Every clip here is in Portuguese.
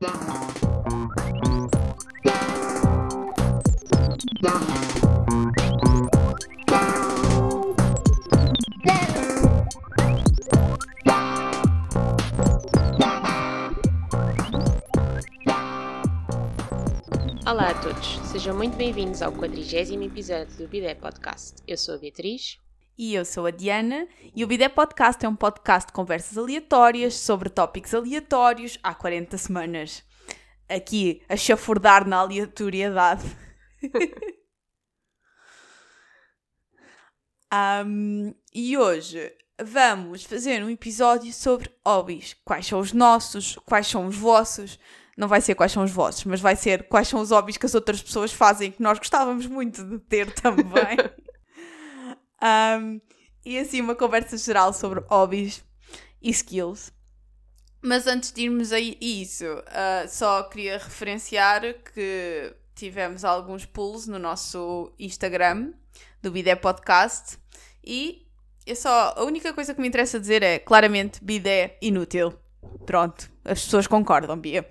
Olá a todos, sejam muito bem-vindos ao 40 episódio do Bidé Podcast. Eu sou a Beatriz. E eu sou a Diana, e o Bidé Podcast é um podcast de conversas aleatórias sobre tópicos aleatórios há 40 semanas. Aqui a chafurdar na aleatoriedade. um, e hoje vamos fazer um episódio sobre hobbies. Quais são os nossos, quais são os vossos. Não vai ser quais são os vossos, mas vai ser quais são os hobbies que as outras pessoas fazem que nós gostávamos muito de ter também. um, e assim, uma conversa geral sobre hobbies e skills. Mas antes de irmos a isso, uh, só queria referenciar que tivemos alguns pulls no nosso Instagram do Bidé Podcast e é só, a única coisa que me interessa dizer é claramente Bidé inútil. Pronto, as pessoas concordam, Bia.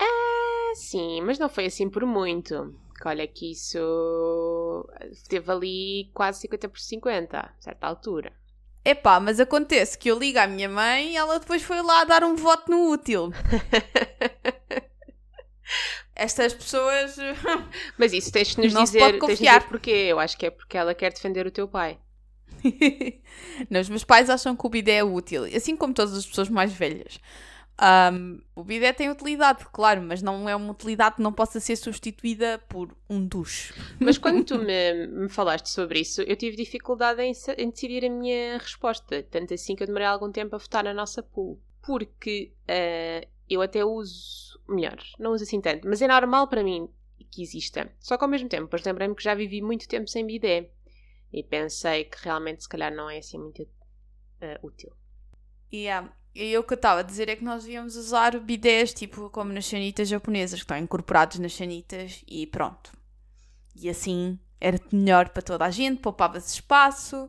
Ah, sim, mas não foi assim por muito. Olha que isso teve ali quase 50 por 50, a certa altura. Epá, mas acontece que eu ligo à minha mãe e ela depois foi lá dar um voto no útil. Estas pessoas. Mas isso tens de nos Não dizer, pode tens de confiar. porquê. Eu acho que é porque ela quer defender o teu pai. Não, os meus pais acham que o bidé é útil, assim como todas as pessoas mais velhas. Um, o bidé tem utilidade, claro, mas não é uma utilidade que não possa ser substituída por um duche. Mas quando tu me, me falaste sobre isso, eu tive dificuldade em, em decidir a minha resposta. Tanto assim que eu demorei algum tempo a votar na nossa pool. Porque ah, eu até uso. Melhor, não uso assim tanto. Mas é normal para mim que exista. Só que ao mesmo tempo, depois lembrei-me que já vivi muito tempo sem bidé. E pensei que realmente, se calhar, não é assim muito ah, útil. Yeah. E o que eu estava a dizer é que nós devíamos usar bidés, tipo como nas chanitas japonesas, que estão incorporados nas chanitas e pronto. E assim era melhor para toda a gente, poupava-se espaço.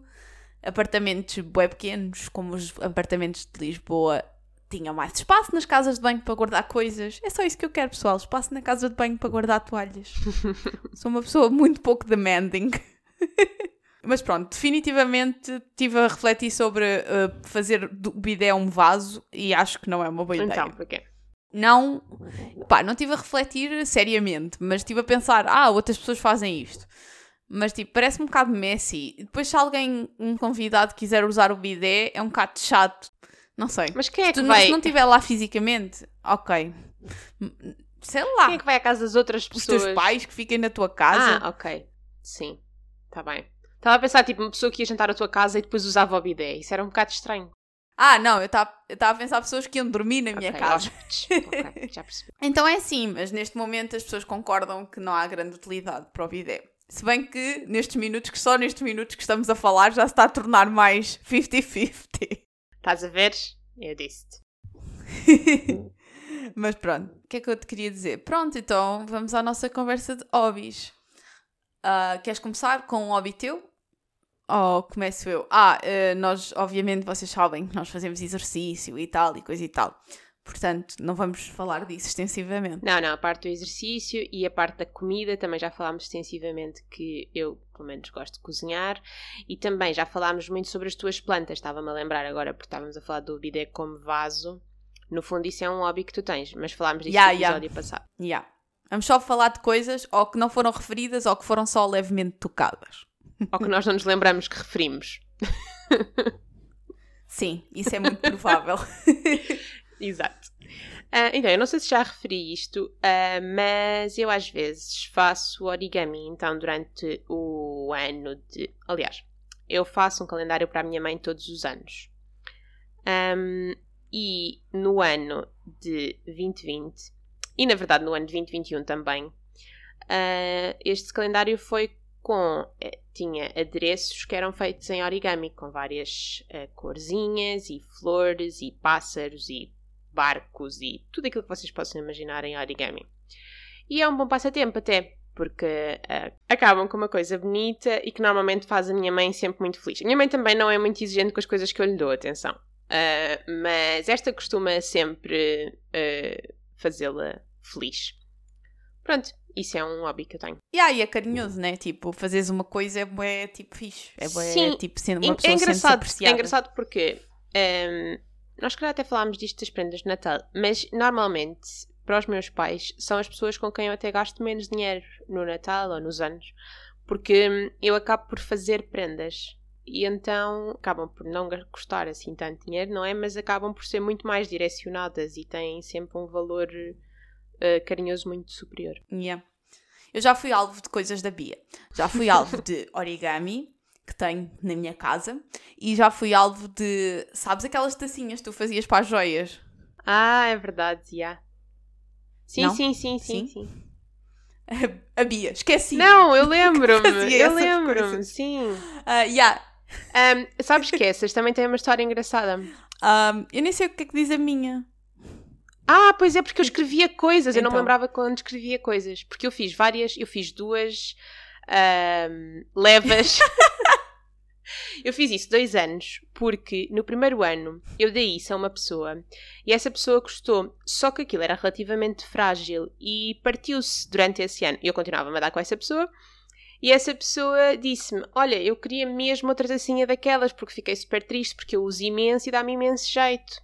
Apartamentos bué pequenos, como os apartamentos de Lisboa, tinham mais espaço nas casas de banho para guardar coisas. É só isso que eu quero, pessoal. Espaço na casa de banho para guardar toalhas. Sou uma pessoa muito pouco demanding. Mas pronto, definitivamente estive a refletir sobre uh, fazer do bidé um vaso e acho que não é uma boa ideia. Então, porquê? Não, pá, não estive a refletir seriamente, mas estive a pensar, ah, outras pessoas fazem isto. Mas tipo, parece um bocado messy. Depois se alguém, um convidado quiser usar o bidé, é um bocado chato. Não sei. Mas quem é se, que tu, vai... se não estiver lá fisicamente, ok. Sei lá. Quem é que vai à casa das outras Os pessoas? teus pais que fiquem na tua casa. Ah, ok. Sim. Tá bem. Estava a pensar, tipo, uma pessoa que ia jantar à tua casa e depois usava o bidé. Isso era um bocado estranho. Ah, não, eu estava a pensar pessoas que iam dormir na minha Ok, casa. hóspedes. Ok, já percebi. Então é assim, mas neste momento as pessoas concordam que não há grande utilidade para o bidé. Se bem que nestes minutos, que só nestes minutos que estamos a falar, já se está a tornar mais 50-50. Estás a ver? Eu disse-te. mas pronto, o que é que eu te queria dizer? Pronto, então vamos à nossa conversa de hobbies. Ah, queres começar com um hobby teu? Ou começo eu? Ah, eh, nós, obviamente, vocês sabem que nós fazemos exercício e tal, e coisa e tal. Portanto, não vamos falar disso extensivamente. Não, não, a parte do exercício e a parte da comida também já falámos extensivamente que eu, pelo menos, gosto de cozinhar. E também já falámos muito sobre as tuas plantas. Estava-me a lembrar agora, porque estávamos a falar do bidé como vaso. No fundo, isso é um hobby que tu tens, mas falámos disso Ya, no episódio passado. Yeah. Vamos só falar de coisas ou que não foram referidas ou que foram só levemente tocadas. Ou que nós não nos lembramos que referimos. Sim, isso é muito provável. Exato. Ah, então, eu não sei se já referi isto, ah, mas eu às vezes faço origami, então durante o ano de. Aliás, eu faço um calendário para a minha mãe todos os anos. Ahm, e no ano de 2020, e na verdade no ano de 2021 também, ah, este calendário foi com. eh, tinha adereços que eram feitos em origami, com várias eh, corzinhas e flores e pássaros e barcos e tudo aquilo que vocês possam imaginar em origami. E é um bom passatempo até, porque ah, acabam com uma coisa bonita e que normalmente faz a minha mãe sempre muito feliz. A minha mãe também não é muito exigente com as coisas que eu lhe dou, atenção. Ah, mas esta costuma sempre fazê-la feliz. Pronto, isso é um hobby que eu tenho. E aí é carinhoso, né? Tipo, fazeres uma coisa é bué, tipo fixe. É bué, Sim, tipo, sendo É- uma pessoa é engraçado, apreciada. é engraçado porque ehm, nós, calhar, até falámos disto das prendas de Natal, mas normalmente, para os meus pais, são as pessoas com quem eu até gasto menos dinheiro no Natal ou nos anos, porque hum, eu acabo por fazer prendas. E então acabam por não custar assim tanto dinheiro, não é? Mas acabam por ser muito mais direcionadas e têm sempre um valor eh, carinhoso muito superior. Yeah. Eu já fui alvo de coisas da Bia. Já fui alvo de origami, que tenho na minha casa, e já fui alvo de. Sabes aquelas tacinhas que tu fazias para as joias? Ah, é verdade, já. Sim, Não? sim, sim, sim, Sim? sim. A Bia, esqueci. Não, eu lembro-me. Fazia eu lembro-me, sim. Ah, yeah. Ahm, sabes que essas também têm uma história engraçada. Um, eu nem sei o que é que diz a minha. Ah, pois é, porque eu escrevia coisas. Eu não me Então. lembrava quando escrevia coisas. Porque eu fiz várias, eu fiz duas levas. eu fiz isso dois anos, porque no primeiro ano eu dei isso a uma pessoa e essa pessoa gostou. Só que aquilo era relativamente frágil e partiu-se durante esse ano. Eu continuava a dar com essa pessoa. E essa pessoa disse-me: Olha, eu queria mesmo outra tacinha daquelas porque fiquei super triste porque eu uso imenso e dá-me imenso jeito.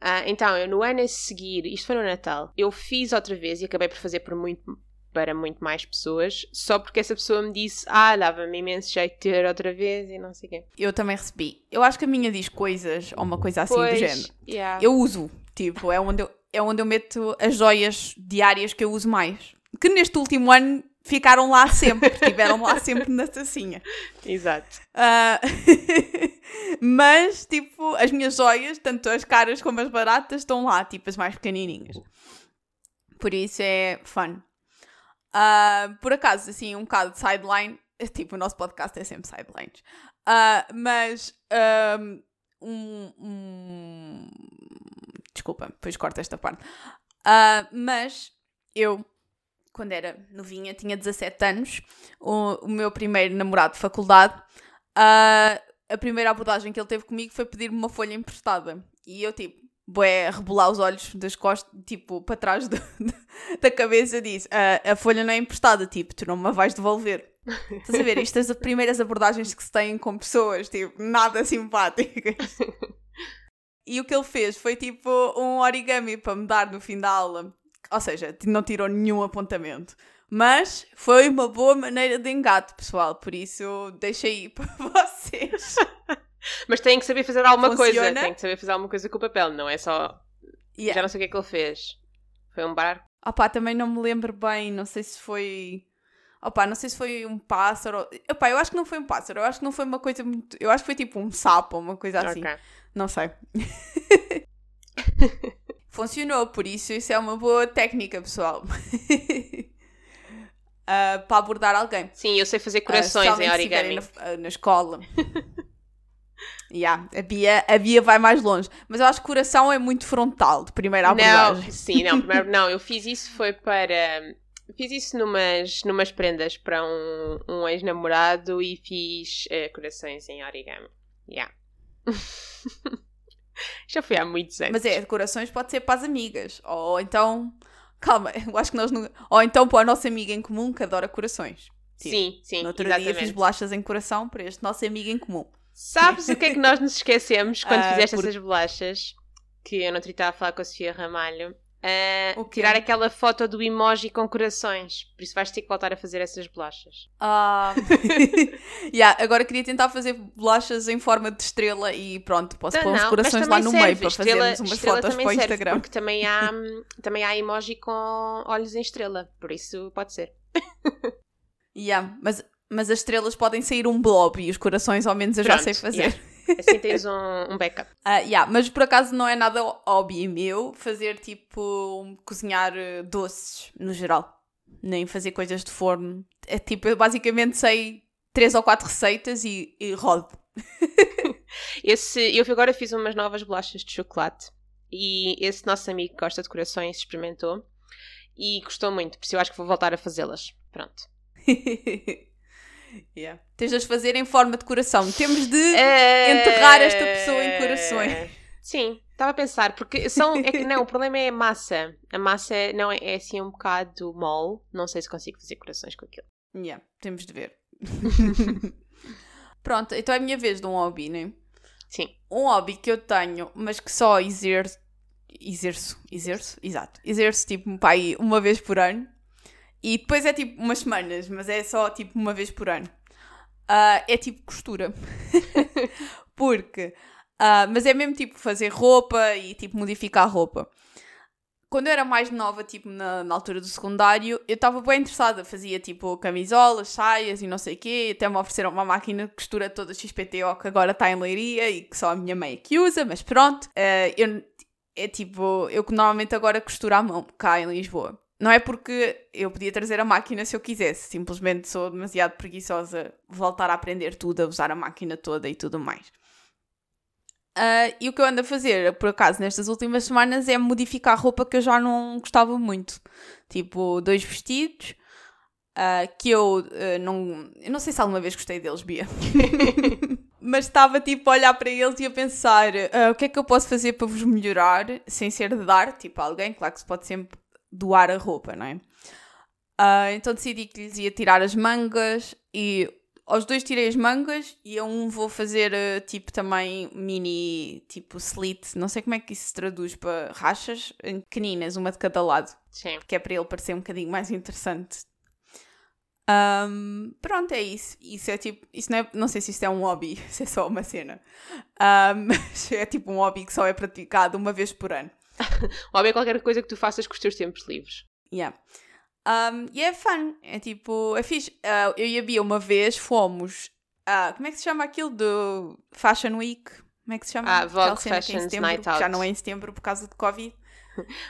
Ah, então, eu no ano a seguir, isto foi no Natal, eu fiz outra vez e acabei por fazer por muito, para muito mais pessoas, só porque essa pessoa me disse: Ah, dava-me imenso jeito de ter outra vez e não sei o quê. Eu também recebi. Eu acho que a minha diz coisas ou uma coisa assim do Pois, género. yeah. Eu uso. Tipo, é onde eu, é onde eu meto as joias diárias que eu uso mais. Que neste último ano ficaram lá sempre. Estiveram lá sempre na tacinha. Exato. Ah, mas, tipo, as minhas joias, tanto as caras como as baratas, estão lá, tipo, as mais pequenininhas. Por isso é fun. Ah, por acaso, assim, um bocado de sideline. Tipo, o nosso podcast é sempre sidelines. Ah, mas, um, um- Desculpa, depois corta esta parte. Mas, eu, quando era novinha, tinha 17 anos, o, o meu primeiro namorado de faculdade, ah, a primeira abordagem que ele teve comigo foi pedir-me uma folha emprestada. E eu, tipo, bué, a rebolar os olhos das costas, tipo, para trás do- da cabeça, disse: "Ah, A folha não é emprestada, tipo, tu não me a vais devolver. Estás a ver? Estas as primeiras abordagens que se têm com pessoas, tipo, nada simpáticas. E o que ele fez foi tipo um origami para me dar no fim da aula. Ou seja, não tirou nenhum apontamento. Mas foi uma boa maneira de engate, pessoal. Por isso, deixa aí para vocês. Mas tem que saber fazer alguma coisa. Funciona? Tem que saber fazer alguma coisa com o papel, não é só. Já Yeah. não sei o que é que ele fez. Foi um barco. Opá, também não me lembro bem. Não sei se foi. Opá, não sei se foi um pássaro. Opá, eu acho que não foi um pássaro. Eu acho que não foi uma coisa muito. Eu acho que foi tipo um sapo uma coisa assim. Ok. Não sei. Funcionou, por isso isso é uma boa técnica, pessoal. Ah, para abordar alguém. Sim, eu sei fazer Ah, corações em especialmente se estiverem origami. Na, ah, na escola. yeah, a, Bia, a Bia vai mais longe. Mas eu acho que coração é muito frontal, de primeira abordagem. Não, sim, não, primeiro, não, eu fiz isso foi para. Fiz isso numas, numas prendas para um, um ex-namorado e fiz eh, corações em origami. Yeah. Já foi há muitos anos. Mas é, corações pode ser para as amigas. Ou então. Calma, eu acho que nós não. Ou então para a nossa amiga em comum que adora corações. Tipo, sim, sim, No outro exatamente. dia fiz bolachas em coração para este nosso amigo em comum. Sabes o que é que nós nos esquecemos quando Ah, fizeste por- essas bolachas? Que eu não estava a falar com a Sofia Ramalho. O quê? tirar aquela foto do emoji com corações. Por isso vais ter que voltar a fazer essas bolachas. Ah, yeah, agora queria tentar fazer bolachas em forma de estrela e pronto, posso pôr uns Não, corações lá no meio serve. para Estrela- fazermos umas fotos para o serve, Instagram. Porque também há, também há emoji com olhos em estrela. Por isso pode ser. Yeah, mas, mas as estrelas podem sair um blob e os corações ao menos eu já Pronto, sei fazer. yeah. Assim tens um, um backup. Ah, yeah, mas por acaso não é nada hobby meu fazer tipo cozinhar eh, doces no geral, nem fazer coisas de forno. É tipo, eu basicamente sei três ou quatro receitas e, e rodo. Esse, eu agora fiz umas novas bolachas de chocolate e esse nosso amigo que gosta de corações experimentou e gostou muito, por isso eu acho que vou voltar a fazê-las. Pronto. yeah. Tens de as fazer em forma de coração. Temos de Eh, enterrar esta pessoa em corações. Sim, Estava a pensar, porque são. É que, não, o problema é a massa. A massa não é, é assim um bocado mole. Não sei se consigo fazer corações com aquilo. Yeah, temos de ver. Pronto, então é a minha vez de um hobby, né? Sim. Um hobby que eu tenho, mas que só exerço. Exerço, exerço, exato. Exerço tipo pai uma vez por ano. E depois é tipo umas semanas, mas é só tipo uma vez por ano. Uh, é tipo costura. Porque. Uh, mas é mesmo tipo fazer roupa e tipo modificar roupa. Quando eu era mais nova, tipo na, na altura do secundário, eu estava bem interessada. Fazia tipo camisolas, saias e não sei o quê. Até me ofereceram uma máquina de costura toda XPTO que agora está em leiria e que só a minha mãe é que usa, mas pronto. Uh, eu, é tipo, eu normalmente agora costuro à mão cá em Lisboa. Não é porque eu podia trazer a máquina se eu quisesse, simplesmente sou demasiado preguiçosa voltar a aprender tudo, a usar a máquina toda e tudo mais. Uh, e o que eu ando a fazer, por acaso, nestas últimas semanas é modificar a roupa que eu já não gostava muito. Tipo, dois vestidos uh, que eu uh, não. Eu não sei se alguma vez gostei deles, Bia. Mas estava tipo a olhar para eles e a pensar o que é que eu posso fazer para vos melhorar sem ser de dar, tipo, alguém. Claro que se pode sempre doar a roupa, não é? Uh, então decidi que lhes ia tirar as mangas e aos dois tirei as mangas e a um vou fazer uh, tipo também mini tipo slit, não sei como é que isso se traduz para rachas pequeninas, uma de cada lado. Sim. Que é para ele parecer um bocadinho mais interessante. Um, pronto, é isso. Isso é tipo, isso não, é, não sei se isto é um hobby, isso é só uma cena. Um, mas é tipo um hobby que só é praticado uma vez por ano. Ou é qualquer coisa que tu faças com os teus tempos livres. Yeah. Um, e é fun, é tipo, é fixe. Uh, eu e a Bia uma vez fomos. Uh, como é que se chama aquilo do Fashion Week? Como é que se chama? Ah, Vogue Fashion é Night Out. Já não é em setembro por causa de Covid.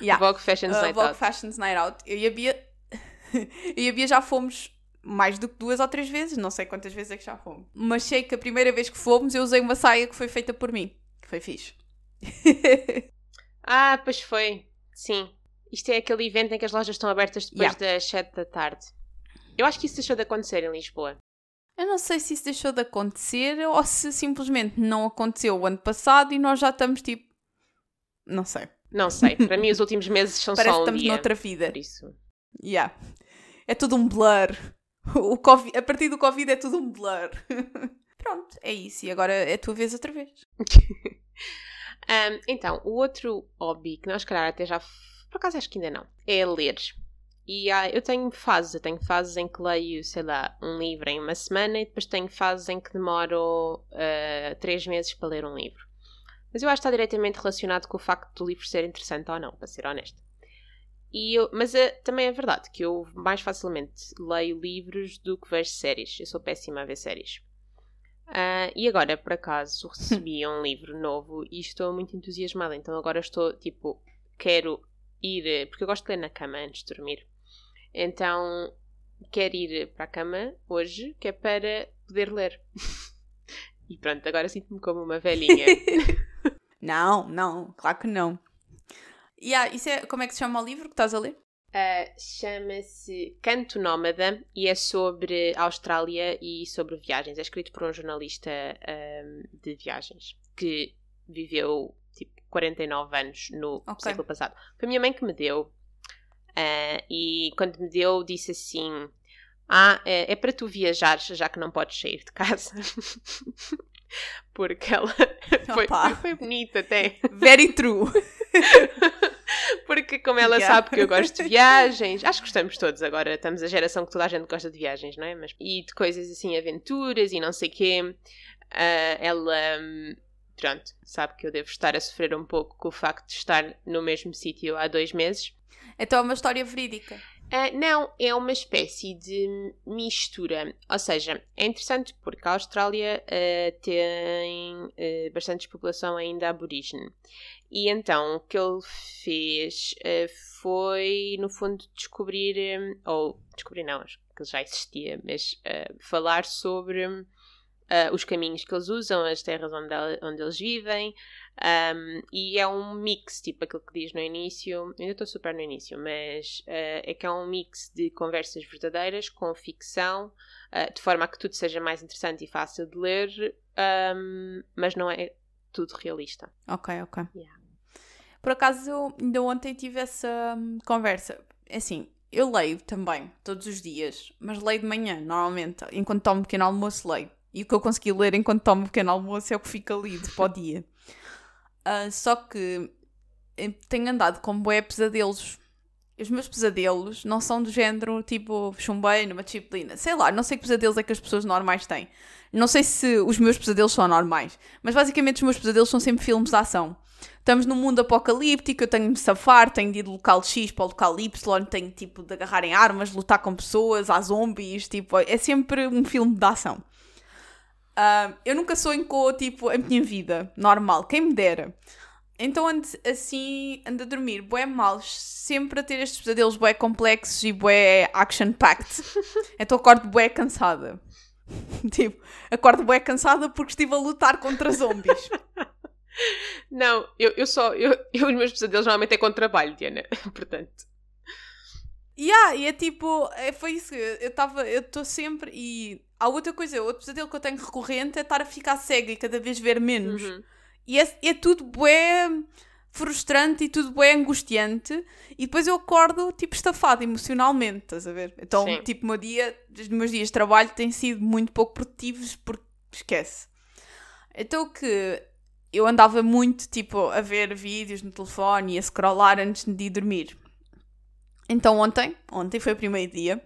Yeah. Vogue Fashion uh, Night Vogue Out. Fashions Night Out. Eu e a Bia. eu e a Bia já fomos mais do que duas ou três vezes, não sei quantas vezes é que já fomos. Mas sei que a primeira vez que fomos eu usei uma saia que foi feita por mim. Que foi fixe. Ah, pois foi. Sim. Isto é aquele evento em que as lojas estão abertas depois yeah. das 7 da tarde. Eu acho que isso deixou de acontecer em Lisboa. Eu não sei se isso deixou de acontecer ou se simplesmente não aconteceu o ano passado e nós já estamos tipo. Não sei. Não sei. Para mim, os últimos meses são Parece só um que estamos dia. noutra vida. Por isso. Yeah. É tudo um blur. O COVID, a partir do Covid é tudo um blur. Pronto, é isso. E agora é a tua vez outra vez. Um, então, o outro hobby que nós, calhar, até já. Por acaso acho que ainda não. É ler. E ah, eu tenho fases. Eu tenho fases em que leio, sei lá, um livro em uma semana e depois tenho fases em que demoro uh, três meses para ler um livro. Mas eu acho que está diretamente relacionado com o facto do livro ser interessante ou não, para ser honesta. E eu, mas uh, também é verdade que eu mais facilmente leio livros do que vejo séries. Eu sou péssima a ver séries. Uh, e agora, por acaso, recebi um livro novo e estou muito entusiasmada. Então agora estou, tipo, quero ir, porque eu gosto de ler na cama antes de dormir. Então quero ir para a cama hoje, que é para poder ler. e pronto, agora sinto-me como uma velhinha. não, não, claro que não. Yeah, isso é, como é que se chama o livro que estás a ler? Uh, Chama-se Canto Nómada e é sobre a Austrália e sobre viagens. É escrito por um jornalista um, de viagens que viveu tipo 49 anos no okay. século passado. Foi a minha mãe que me deu. Uh, e quando me deu, disse assim: Ah, é, é para tu viajar, já que não podes sair de casa. Porque ela foi, foi bonita até. Very true. Porque como ela yeah. sabe que eu gosto de viagens, acho que gostamos todos agora, estamos a geração que toda a gente gosta de viagens, não é? Mas, e de coisas assim, aventuras e não sei o quê. Uh, ela, pronto, sabe que eu devo estar a sofrer um pouco com o facto de estar no mesmo sítio há dois meses. Então é uma história verídica. Uh, não, é uma espécie de mistura. Ou seja, é interessante porque a Austrália uh, tem uh, bastante população ainda aborígene. E então o que ele fez foi, no fundo, descobrir, ou descobrir não, acho que já existia, mas falar sobre os caminhos que eles usam, as terras onde, onde eles vivem, um, e é um mix, tipo aquilo que diz no início, ainda estou super no início, mas uh, é que é um mix de conversas verdadeiras com ficção, uh, de forma a que tudo seja mais interessante e fácil de ler, um, mas não é tudo realista. Ok, ok. Yeah. Por acaso, ainda ontem tive essa hum, conversa. É assim, eu leio também, todos os dias, mas leio de manhã, normalmente. Enquanto tomo um pequeno almoço, leio. E o que eu consegui ler enquanto tomo um pequeno almoço é o que fica lido para o dia. Uh, só que tenho andado com bué pesadelos. Os meus pesadelos não são do género tipo chumbei numa disciplina. Sei lá, não sei que pesadelos é que as pessoas normais têm. Não sei se os meus pesadelos são normais, mas basicamente os meus pesadelos são sempre filmes de ação. Estamos num mundo apocalíptico, eu tenho de me safar, tenho de ir do local X para o local Y, tenho tipo de agarrar em armas, lutar com pessoas, há zombies, tipo, é sempre um filme de ação. Uh, eu nunca sonho com tipo a minha vida normal, quem me dera. Então ando assim, ando a dormir bué mal, sempre a ter estes pesadelos bué complexos e bué action-packed. então acordo bué cansada. tipo, acordo bué cansada porque estive a lutar contra zombies. Não, eu, eu só, eu, eu os meus pesadelos normalmente é com trabalho, Diana, portanto. Yeah, e é tipo, é, foi isso, eu estava, eu estou sempre, e há outra coisa, outro pesadelo que eu tenho recorrente é estar a ficar cega e cada vez ver menos. Uhum. E é, é tudo bué frustrante e tudo bué angustiante. E depois eu acordo, tipo, estafado emocionalmente, estás a ver? Então, Sim. tipo, meu dia, os meus dias de trabalho têm sido muito pouco produtivos porque esquece. Então, que eu andava muito, tipo, a ver vídeos no telefone e a scrollar antes de ir dormir. Então, ontem, ontem foi o primeiro dia,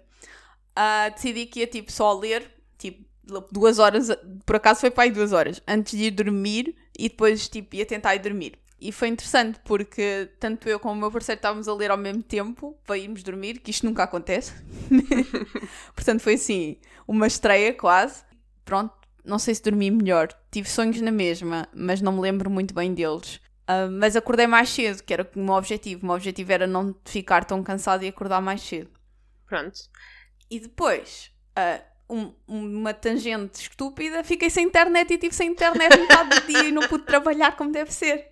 uh, decidi que ia, tipo, só ler, tipo, duas horas, por acaso foi para aí duas horas, antes de ir dormir e depois tipo ia tentar ir dormir. E foi interessante porque tanto eu como o meu parceiro estávamos a ler ao mesmo tempo para irmos dormir, que isto nunca acontece. Portanto, foi assim, uma estreia quase. Pronto, não sei se dormi melhor. Tive sonhos na mesma, mas não me lembro muito bem deles. Uh, mas acordei mais cedo, que era o meu objetivo. O meu objetivo era não ficar tão cansado e acordar mais cedo. Pronto. E depois, uh, um, uma tangente estúpida, fiquei sem internet e tive sem internet metade do dia e não pude trabalhar como deve ser.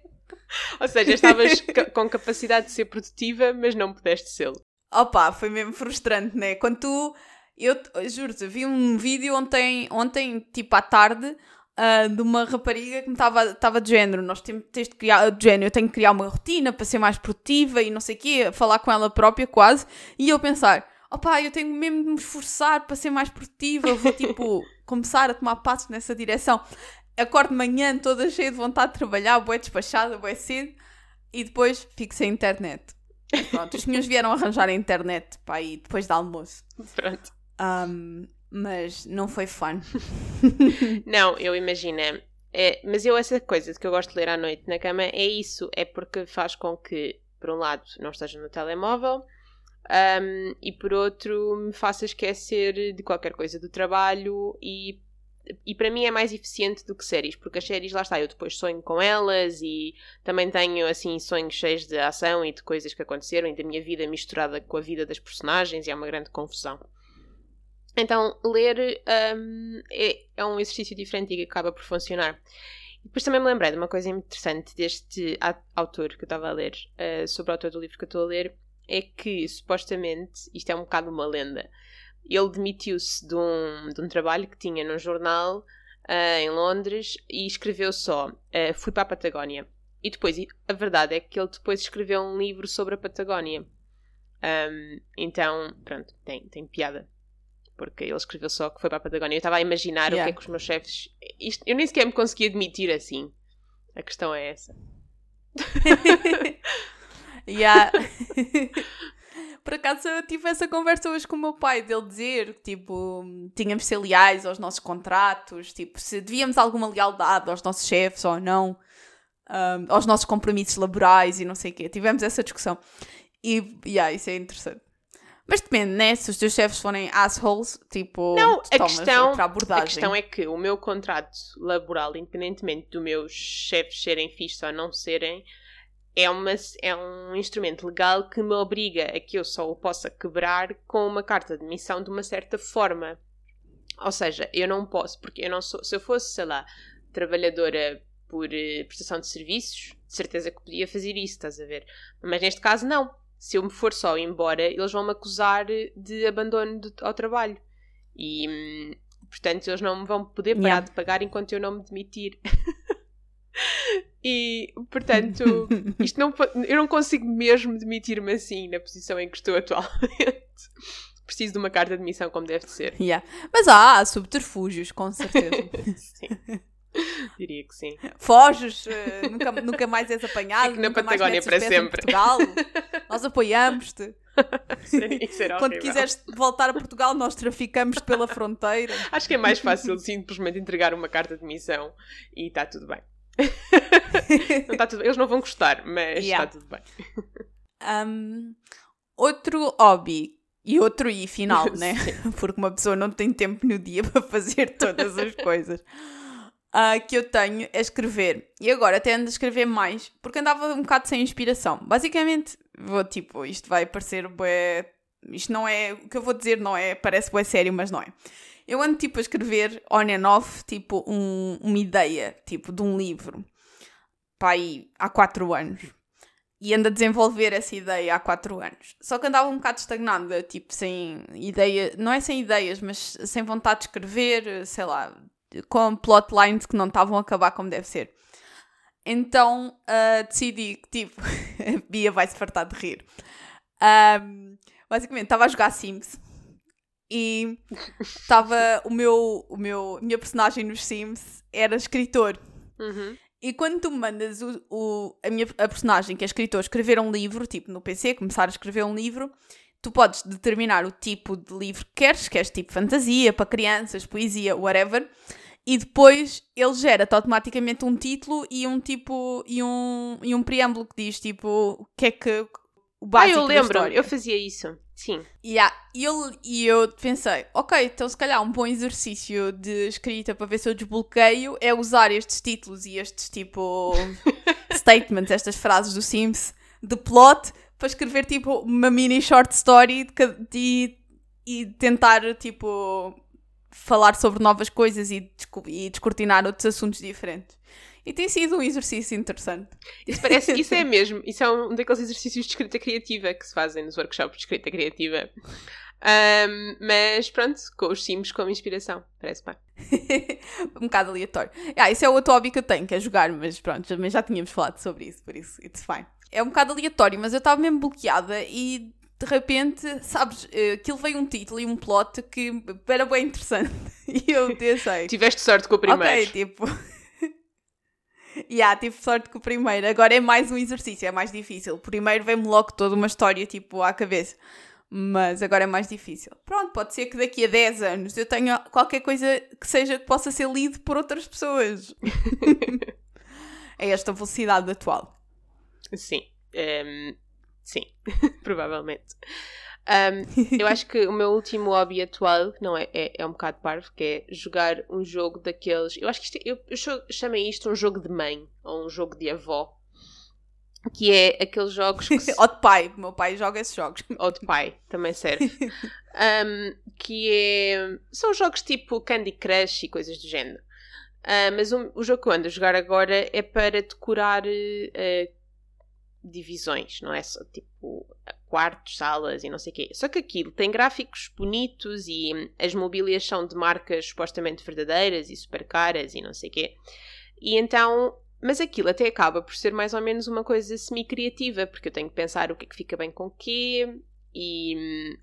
Ou seja, estavas com capacidade de ser produtiva, mas não pudeste ser. Opa, foi mesmo frustrante, né? Quando tu. Eu, juro-te, vi um vídeo ontem, ontem tipo à tarde, uh, de uma rapariga que me estava de género. Nós temos, de criar, de género, eu tenho que criar uma rotina para ser mais produtiva e não sei o quê, falar com ela própria quase. E eu pensar, opá, eu tenho mesmo de me esforçar para ser mais produtiva, vou tipo começar a tomar passos nessa direção. Acordo de manhã toda cheia de vontade de trabalhar, boé despachada, boé cedo, e depois fico sem internet. Pronto, os senhores vieram arranjar a internet para aí depois do almoço. Pronto. Um, mas não foi fun. não, eu imagino. É, mas eu, essa coisa que eu gosto de ler à noite na cama é isso. É porque faz com que, por um lado, não esteja no telemóvel um, e por outro me faça esquecer de qualquer coisa do trabalho e e para mim é mais eficiente do que séries, porque as séries, lá está, eu depois sonho com elas e também tenho, assim, sonhos cheios de ação e de coisas que aconteceram e da minha vida misturada com a vida das personagens e é uma grande confusão. Então, ler um, é, é, um exercício diferente e acaba por funcionar. E depois também me lembrei de uma coisa interessante deste autor que eu estava a ler, uh, sobre o autor do livro que eu estou a ler, é que supostamente, isto é um bocado uma lenda, ele demitiu-se de um, de um trabalho que tinha num jornal uh, em Londres e escreveu só uh, Fui para a Patagónia. E depois, a verdade é que ele depois escreveu um livro sobre a Patagónia. Um, então, pronto, tem, tem piada. Porque ele escreveu só que foi para a Patagónia. Eu estava a imaginar yeah. o que é que os meus chefes. Isto, eu nem sequer me conseguia admitir assim. A questão é essa. Yeah. Por acaso eu tive essa conversa hoje com o meu pai, dele dizer que tipo, tínhamos de ser leais aos nossos contratos, tipo, se devíamos alguma lealdade aos nossos chefes ou não, um, aos nossos compromissos laborais e não sei o quê. Tivemos essa discussão. E yeah, isso é interessante. Mas depende, né? Se os teus chefes forem assholes, tipo, não, a questão, a questão é que o meu contrato laboral, independentemente dos meus chefes serem fixos ou não serem, é, uma, é um instrumento legal que me obriga a que eu só o possa quebrar com uma carta de missão de uma certa forma. Ou seja, eu não posso, porque eu não sou. Se eu fosse, sei lá, trabalhadora por uh, prestação de serviços, de certeza que podia fazer isso, estás a ver? Mas neste caso, não. Se eu me for só embora, eles vão me acusar de abandono de, ao trabalho. E, hum, portanto, eles não me vão poder parar yeah. de pagar enquanto eu não me demitir. E, portanto, isto não, eu não consigo mesmo demitir-me assim na posição em que estou atualmente. Preciso de uma carta de demissão como deve ser. Yeah. Mas há subterfúgios, com certeza. sim. Diria que sim. Foges, uh, nunca, nunca mais és apanhado. Fico na Patagónia para sempre. Portugal. Nós apoiamos-te. Quando quiseres voltar a Portugal, nós traficamos pela fronteira. Acho que é mais fácil simplesmente entregar uma carta de missão e está tudo bem. não tá tudo... Eles não vão gostar, mas está tudo bem. Um, outro hobby e outro e final, né? Porque uma pessoa não tem tempo no dia para fazer todas as coisas. Uh, que eu tenho é escrever. E agora até ando a escrever mais, porque andava um bocado sem inspiração. Basicamente, vou tipo, isto vai parecer bué. Isto não é. O que eu vou dizer não é. Parece bué sério, mas não é. Eu ando tipo a escrever on and off, tipo, um, uma ideia, tipo, de um livro. Aí, há quatro anos. E ando a desenvolver essa ideia há quatro anos. Só que andava um bocado estagnada, tipo, sem ideia. Não é sem ideias, mas sem vontade de escrever, sei lá, com plotlines que não estavam a acabar como deve ser. Então uh, decidi que, tipo, a Bia vai se fartar de rir. Um, basicamente, estava a jogar Sims e estava o meu, o meu, a minha personagem nos Sims era escritor. Uhum. E quando tu mandas o, o, a minha a personagem, que é escritor, escrever um livro, tipo no PC, começar a escrever um livro, tu podes determinar o tipo de livro que queres, queres tipo fantasia, para crianças, poesia, whatever, e depois ele gera-te automaticamente um título e um tipo e um, e um preâmbulo que diz tipo o que é que o básico Ah, eu lembro, eu fazia isso. Sim. Yeah. E, eu, e eu pensei, ok, então se calhar um bom exercício de escrita para ver se eu desbloqueio é usar estes títulos e estes tipo statements, estas frases do Sims de plot para escrever tipo uma mini short story de, de, e tentar tipo falar sobre novas coisas e, e descortinar outros assuntos diferentes. E tem sido um exercício interessante. Isso, parece, isso é mesmo, isso é um daqueles exercícios de escrita criativa que se fazem nos workshops de escrita criativa. Um, mas pronto, com os sims como inspiração, parece bem. um bocado aleatório. Ah, isso é outro hobby que eu tenho, que é jogar, mas pronto, também já tínhamos falado sobre isso, por isso, it's fine. É um bocado aleatório, mas eu estava mesmo bloqueada e de repente, sabes, eh, aquilo veio um título e um plot que era bem interessante. E eu pensei. Tiveste sorte com o primeiro. Ok, tipo. yeah, tive sorte com o primeiro. Agora é mais um exercício, é mais difícil. O primeiro vem-me logo toda uma história, tipo, à cabeça. Mas agora é mais difícil. Pronto, pode ser que daqui a 10 anos eu tenha qualquer coisa que seja que possa ser lido por outras pessoas. é esta velocidade atual. Sim. Um, ehm, sim, provavelmente. Um, eu acho que o meu último hobby atual, não é, é, é um bocado parvo, que é jogar um jogo daqueles. Eu acho que isto, eu, eu chamei isto um jogo de mãe, ou um jogo de avó. Que é aqueles jogos que. Se... ou de pai, meu pai joga esses jogos. ou de pai, também serve. um, que é. São jogos tipo Candy Crush e coisas do género. Uh, mas o, o, jogo que eu ando a jogar agora é para decorar uh, divisões, não é só tipo quartos, salas e não sei o quê. Só que aquilo tem gráficos bonitos e as mobílias são de marcas supostamente verdadeiras e super caras e não sei o quê. E então, mas aquilo até acaba por ser mais ou menos uma coisa semi-criativa, porque eu tenho que pensar o que é que fica bem com o quê e,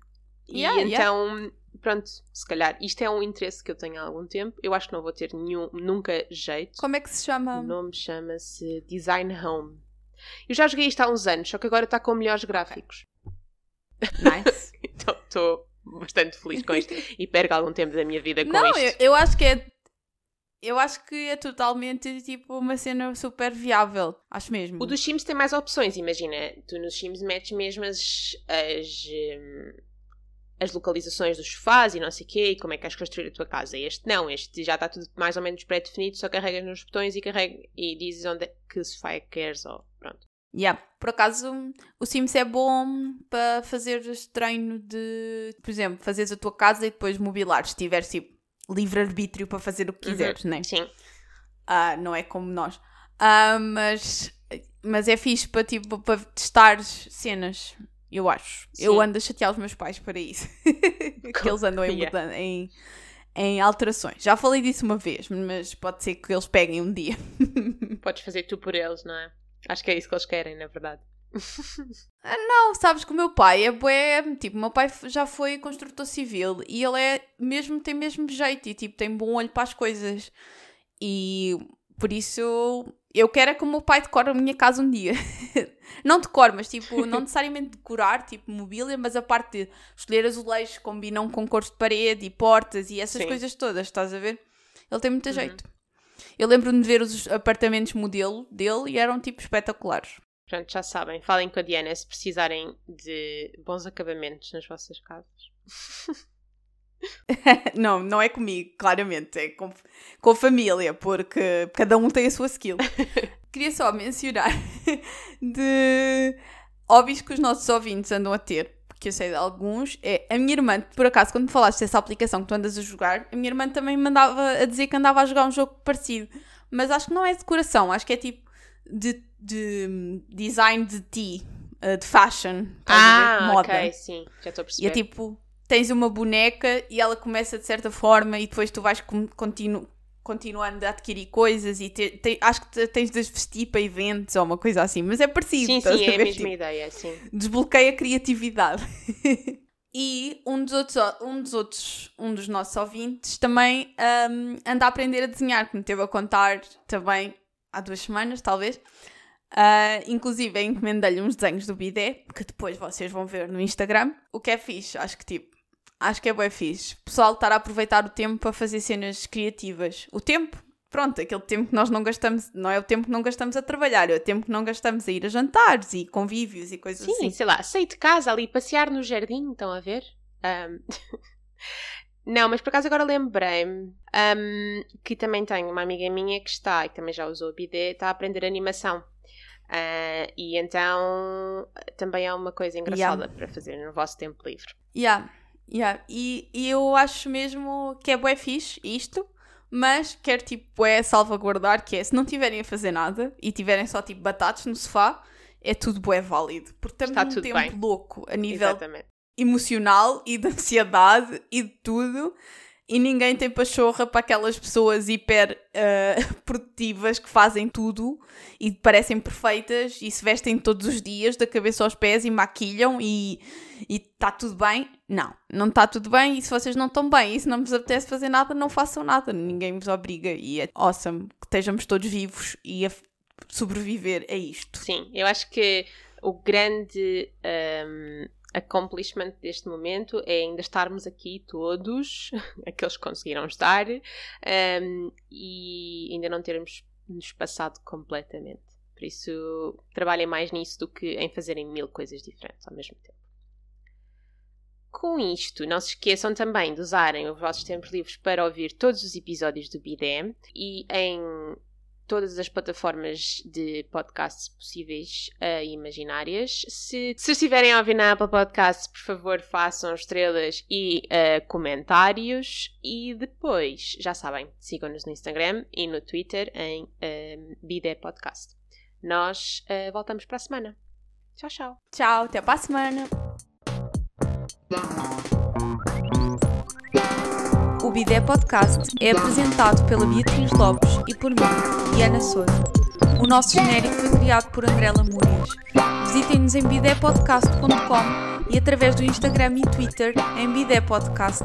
e yeah, então, yeah. pronto, se calhar isto é um interesse que eu tenho há algum tempo. Eu acho que não vou ter nenhum, nunca jeito. Como é que se chama? O nome chama-se Design Home. Eu já joguei isto há uns anos, só que agora está com melhores gráficos. Nice. então estou bastante feliz com isto e perco algum tempo da minha vida com Não, isto. Eu, eu acho que é. Eu acho que é totalmente tipo uma cena super viável. Acho mesmo. O dos Sims tem mais opções, imagina. Tu nos Sims metes mesmo as. as um, as localizações dos sofás e não sei o quê, e como é que queres construir a tua casa. Este não, este já está tudo mais ou menos pré-definido, só carregas nos botões e, carrega, e dizes onde é que sofá é que queres, ou pronto. Yeah. Por acaso, o Sims é bom para fazer treino de, por exemplo, fazeres a tua casa e depois mobilar, se tiveres tipo, livre-arbítrio para fazer o que uhum. quiseres, uhum. né? Sim. Ah, não é como nós. Ah, mas, mas é fixe para, tipo, para testar cenas, eu acho. Sim. Eu ando a chatear os meus pais para isso. que eles andam em, yeah. em, em alterações. Já falei disso uma vez, mas pode ser que eles peguem um dia. Podes fazer tu por eles, não é? Acho que é isso que eles querem, na verdade. Ah, não, sabes que o meu pai é bué, tipo, o meu pai já foi construtor civil e ele é mesmo, tem mesmo jeito e tipo, tem bom olho para as coisas. E por isso eu quero é que o meu pai decore a minha casa um dia. não decore, mas tipo, não necessariamente decorar, tipo, mobília, mas a parte de escolher azulejos que combinam com cores de parede e portas e essas Sim. coisas todas, estás a ver? Ele tem muito Uhum. jeito. Eu lembro-me de ver os apartamentos modelo dele e eram tipo espetaculares. Pronto, já sabem. Falem com a Diana se precisarem de bons acabamentos nas vossas casas. não, não é comigo, claramente, é com, com a família, porque cada um tem a sua skill. Queria só mencionar de hobbies que os nossos ouvintes andam a ter, porque eu sei de alguns. É a minha irmã, por acaso, quando me falaste dessa aplicação que tu andas a jogar, a minha irmã também me mandava a dizer que andava a jogar um jogo parecido, mas acho que não é de decoração, acho que é tipo de, de design de tea, eh, de fashion? Ah, moda. ok, sim. Já estou a E perceber. é tipo, tens uma boneca e ela começa de certa forma e depois tu vais continu- continuando a adquirir coisas e te- te- acho que te- tens de vestir para eventos ou uma coisa assim, mas é parecido. sim, sim, é a mesma Tipo, ideia, sim. desbloqueia a criatividade. e um dos outros, um dos outros, um dos nossos ouvintes também hum, anda a aprender a desenhar, que me teve a contar também há duas semanas, talvez. Ah, inclusive, encomendei-lhe uns desenhos do bidé, que depois vocês vão ver no Instagram. O que é fixe, acho que tipo, acho que é bem fixe. O pessoal estar a aproveitar o tempo para fazer cenas criativas. O tempo, pronto, aquele tempo que nós não gastamos, não é o tempo que não gastamos a trabalhar, é o tempo que não gastamos a ir a jantares e convívios e coisas Sim, assim. sei lá, sair de casa ali, passear no jardim, estão a ver? Ahm, Não, mas por acaso agora lembrei-me ahm, que também tenho uma amiga minha que está, e também já usou o bidé, está a aprender animação. Ah, e então também é uma coisa engraçada para fazer no vosso tempo livre. Yeah, yeah. E, e eu acho mesmo que é bué fixe isto, mas quero tipo bué salvaguardar que é, se não tiverem a fazer nada e tiverem só tipo batatas no sofá, é tudo bué válido. Porque estamos num tudo tempo bem. louco a nível Exatamente. emocional e de ansiedade e de tudo. E ninguém tem pachorra para aquelas pessoas hiper eh, produtivas que fazem tudo e parecem perfeitas e se vestem todos os dias da cabeça aos pés e maquilham e está tudo bem. Não, não está tudo bem e se vocês não estão bem e se não vos apetece fazer nada, não façam nada. Ninguém vos obriga e é awesome que estejamos todos vivos e a sobreviver a isto. Sim, eu acho que o grande ahm, accomplishment deste momento é ainda estarmos aqui todos, aqueles que conseguiram estar, ahm, e ainda não termos nos passado completamente. Por isso, trabalhem mais nisso do que em fazerem mil coisas diferentes ao mesmo tempo. Com isto, não se esqueçam também de usarem os vossos tempos livres para ouvir todos os episódios do BIDEM e em todas as plataformas de podcasts possíveis uh, e imaginárias. Se, se estiverem a ouvir na Apple Podcasts, por favor, façam estrelas e uh, comentários. E depois, já sabem, sigam-nos no Instagram e no Twitter em um, Bidé Podcast. Nós uh, voltamos para a semana. Tchau, tchau. Tchau, até para a semana! Bidé Podcast é apresentado pela Beatriz Lopes e por mim, Diana Souza. O nosso genérico foi criado por André Lamúrias. Visitem-nos em bidépodcast.com e através do Instagram e Twitter em Bidé Podcast.